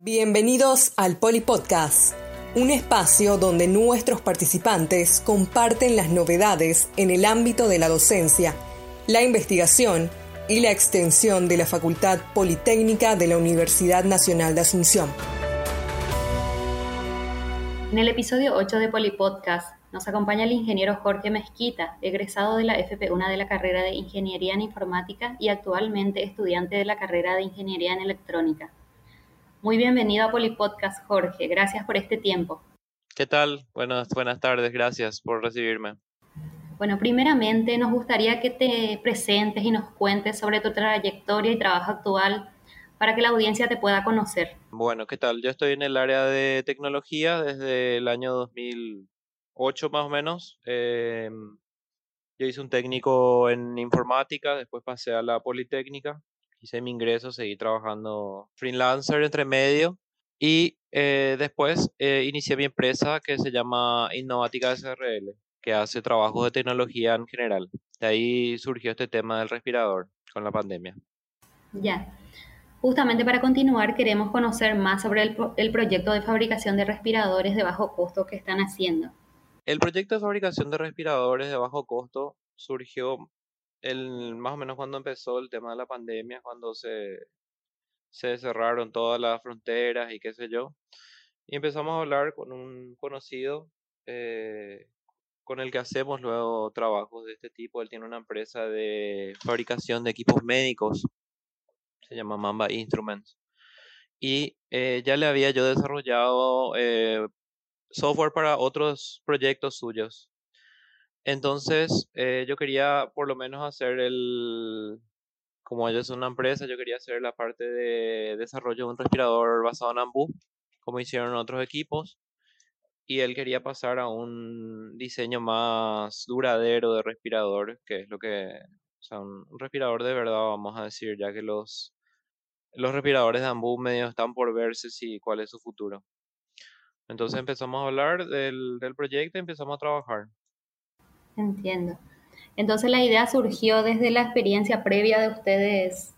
Bienvenidos al Polipodcast, un espacio donde nuestros participantes comparten las novedades en el ámbito de la docencia, la investigación y la extensión de la Facultad Politécnica de la Universidad Nacional de Asunción. En el episodio 8 de Polipodcast nos acompaña el ingeniero Jorge Mezquita, egresado de la FP1 de la carrera de Ingeniería en Informática y actualmente estudiante de la carrera de Ingeniería en Electrónica. Muy bienvenido a Polipodcast, Jorge. Gracias por este tiempo. ¿Qué tal? Buenas, buenas tardes. Gracias por recibirme. Bueno, primeramente nos gustaría que te presentes y nos cuentes sobre tu trayectoria y trabajo actual para que la audiencia te pueda conocer. Bueno, ¿qué tal? Yo estoy en el área de tecnología desde el año 2008 más o menos. Em, yo hice un técnico en informática, después pasé a la Politécnica hice mi ingreso, seguí trabajando freelancer entre medio y eh, después eh, inicié mi empresa que se llama Innovática SRL, que hace trabajos de tecnología en general. De ahí surgió este tema del respirador con la pandemia. Ya. Justamente para continuar, queremos conocer más sobre el, el proyecto de fabricación de respiradores de bajo costo que están haciendo. El proyecto de fabricación de respiradores de bajo costo surgió el, más o menos cuando empezó el tema de la pandemia, cuando se, se cerraron todas las fronteras y qué sé yo. Y empezamos a hablar con un conocido eh, con el que hacemos luego trabajos de este tipo. Él tiene una empresa de fabricación de equipos médicos, se llama Mamba Instruments. Y eh, ya le había yo desarrollado eh, software para otros proyectos suyos. Entonces, eh, yo quería por lo menos hacer el, como ellos son una empresa, yo quería hacer la parte de desarrollo de un respirador basado en Ambu, como hicieron otros equipos, y él quería pasar a un diseño más duradero de respirador, que es lo que, o sea, un, respirador de verdad, vamos a decir, ya que los, los respiradores de Ambu medio están por verse si cuál es su futuro. Entonces empezamos a hablar del, del proyecto y empezamos a trabajar. Entiendo. Entonces la idea surgió desde la experiencia previa de ustedes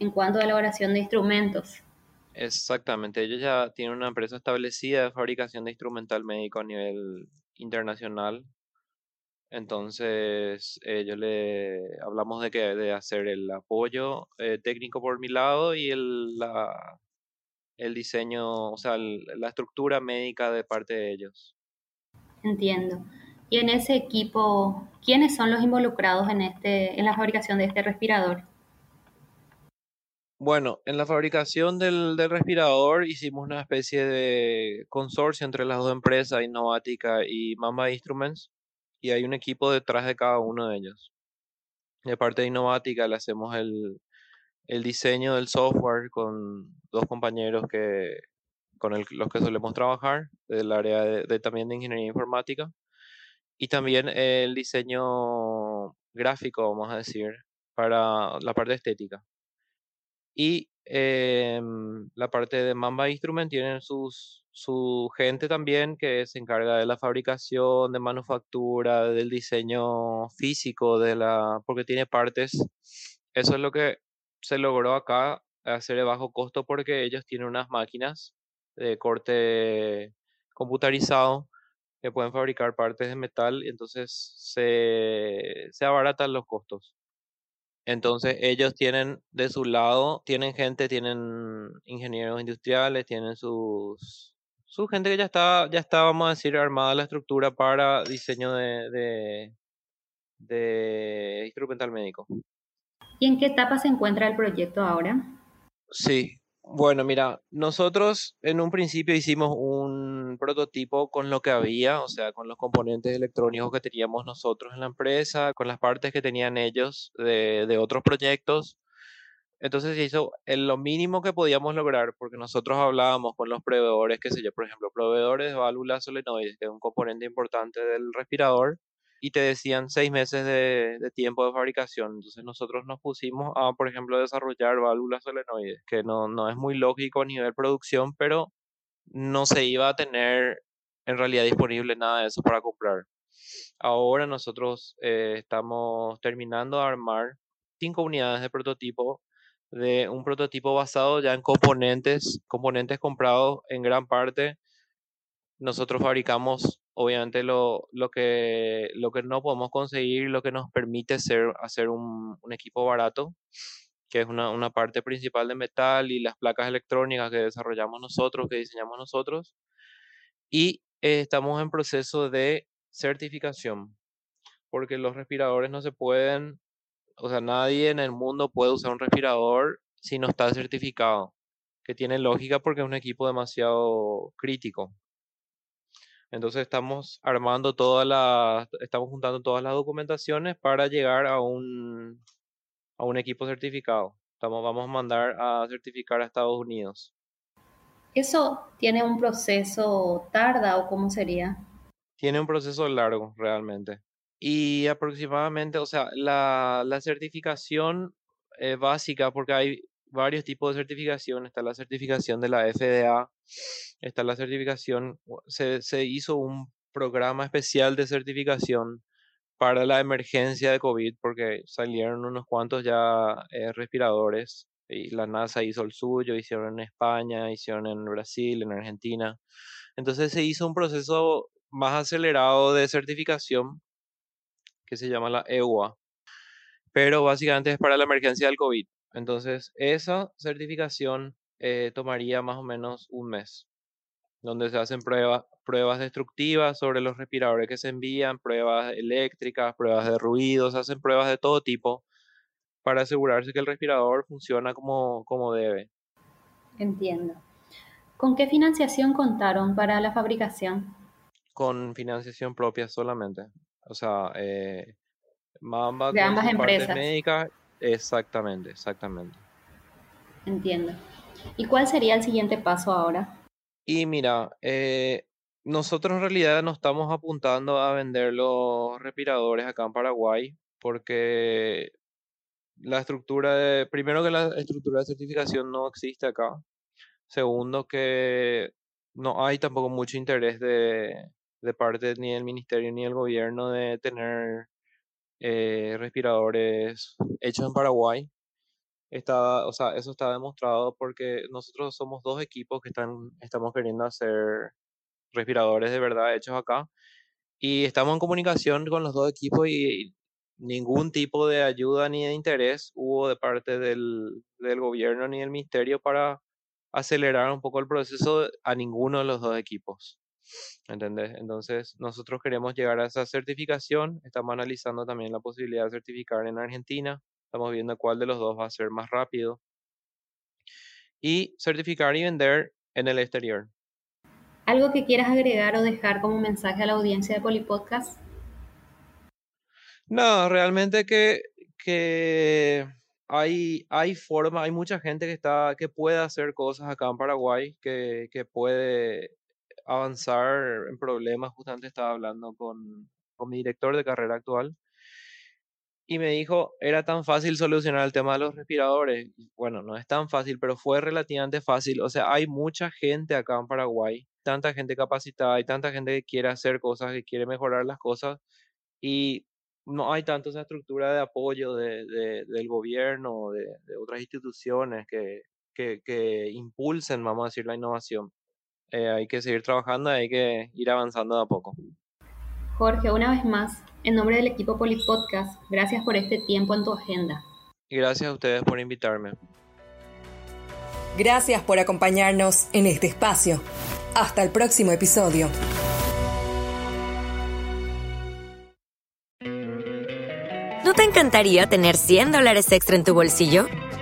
en cuanto a elaboración de instrumentos. Exactamente, ellos ya tienen una empresa establecida de fabricación de instrumental médico a nivel internacional. Entonces, ellos le hablamos de que de hacer el apoyo eh, técnico por mi lado y el, la, el diseño, o sea, la estructura médica de parte de ellos. Entiendo. Y en ese equipo, ¿quiénes son los involucrados en, este, en la fabricación de este respirador? Bueno, en la fabricación del, respirador hicimos una especie de consorcio entre las dos empresas, Innovática y Mamba Instruments, y hay un equipo detrás de cada uno de ellos. De parte de Innovática le hacemos el, diseño del software con dos compañeros que, con los que solemos trabajar, del área de, también de ingeniería informática y también el diseño gráfico, vamos a decir, para la parte estética. Y em, la parte de Mamba Instrument tienen sus, su gente también que se encarga de la fabricación, de manufactura, del diseño físico, de la, porque tiene partes. Eso es lo que se logró acá hacer de bajo costo porque ellos tienen unas máquinas de corte computarizado que pueden fabricar partes de metal y entonces se, se abaratan los costos. Entonces ellos tienen de su lado, tienen gente, tienen ingenieros industriales, tienen sus, su gente que ya está, ya está, vamos a decir, armada la estructura para diseño de, de, de instrumental médico. ¿Y en qué etapa se encuentra el proyecto ahora? Sí, bueno, mira, nosotros en un principio hicimos un prototipo con lo que había, o sea, con los componentes electrónicos que teníamos nosotros en la empresa, con las partes que tenían ellos de, de otros proyectos. entonces se hizo lo mínimo que podíamos lograr, porque nosotros hablábamos con los proveedores, qué sé yo, por ejemplo, proveedores de válvulas solenoides, que es un componente importante del respirador, y te decían seis meses de, tiempo de fabricación. Entonces nosotros nos pusimos a, por ejemplo, desarrollar válvulas solenoides, que no, no es muy lógico a nivel producción, pero no se iba a tener en realidad disponible nada de eso para comprar. Ahora nosotros eh, estamos terminando de armar cinco unidades de prototipo de un prototipo basado ya en componentes, componentes comprados en gran parte. Nosotros fabricamos, obviamente, lo, lo, que, lo que no podemos conseguir, lo que nos permite ser, hacer un, un equipo barato, que es una, una, parte principal de metal y las placas electrónicas que desarrollamos nosotros, que diseñamos nosotros. Y estamos en proceso de certificación, porque los respiradores no se pueden o sea, nadie en el mundo puede usar un respirador si no está certificado, que tiene lógica porque es un equipo demasiado crítico. Entonces estamos armando todas las, estamos juntando todas las documentaciones para llegar a un, a un equipo certificado. Estamos, vamos a mandar a certificar a Estados Unidos. ¿Eso tiene un proceso tarda o cómo sería? Tiene un proceso largo, realmente. Y aproximadamente, o sea, la, la certificación eh, básica, porque hay varios tipos de certificación, está la certificación de la FDA, está la certificación, se, se hizo un programa especial de certificación para la emergencia de COVID, porque salieron unos cuantos ya eh, respiradores, y la NASA hizo el suyo, hicieron en España, hicieron en Brasil, en Argentina. Entonces se hizo un proceso más acelerado de certificación que se llama la EUA, pero básicamente es para la emergencia del COVID. Entonces, esa certificación eh, tomaría más o menos un mes, donde se hacen pruebas, pruebas destructivas sobre los respiradores que se envían, pruebas eléctricas, pruebas de ruido, se hacen pruebas de todo tipo para asegurarse que el respirador funciona como, como debe. Entiendo. ¿Con qué financiación contaron para la fabricación? Con financiación propia solamente. O sea, eh, Mamba de ambas empresas. Exactamente, exactamente. Entiendo. ¿Y cuál sería el siguiente paso ahora? Y mira, eh, nosotros en realidad no estamos apuntando a vender los respiradores acá en Paraguay porque la estructura de, primero que la estructura de certificación no existe acá. Segundo que no hay tampoco mucho interés de, de parte ni del ministerio ni del gobierno de tener eh, respiradores hechos en Paraguay. Está, o sea, eso está demostrado porque nosotros somos dos equipos que están, estamos queriendo hacer respiradores de verdad hechos acá y estamos en comunicación con los dos equipos y ningún tipo de ayuda ni de interés hubo de parte del, del gobierno ni del ministerio para acelerar un poco el proceso a ninguno de los dos equipos. ¿Entendés? Entonces, nosotros queremos llegar a esa certificación. Estamos analizando también la posibilidad de certificar en Argentina. Estamos viendo cuál de los dos va a ser más rápido. Y certificar y vender en el exterior. ¿Algo que quieras agregar o dejar como mensaje a la audiencia de Polipodcast? No, realmente que, que hay, hay forma, hay mucha gente que está, que puede hacer cosas acá en Paraguay, que, que puede avanzar en problemas. Justamente estaba hablando con, con mi director de carrera actual y me dijo, era tan fácil solucionar el tema de los respiradores. Bueno, no es tan fácil, pero fue relativamente fácil. O sea, hay mucha gente acá en Paraguay, tanta gente capacitada, hay tanta gente que quiere hacer cosas, que quiere mejorar las cosas y no hay tanto esa estructura de apoyo de, del gobierno, de, de otras instituciones que, que, que, impulsen, vamos a decir, la innovación. Eh, hay que seguir trabajando, hay que ir avanzando de a poco. Jorge, una vez más, en nombre del equipo Polipodcast, gracias por este tiempo en tu agenda. Y gracias a ustedes por invitarme. Gracias por acompañarnos en este espacio. Hasta el próximo episodio. ¿No te encantaría tener 100 dólares extra en tu bolsillo?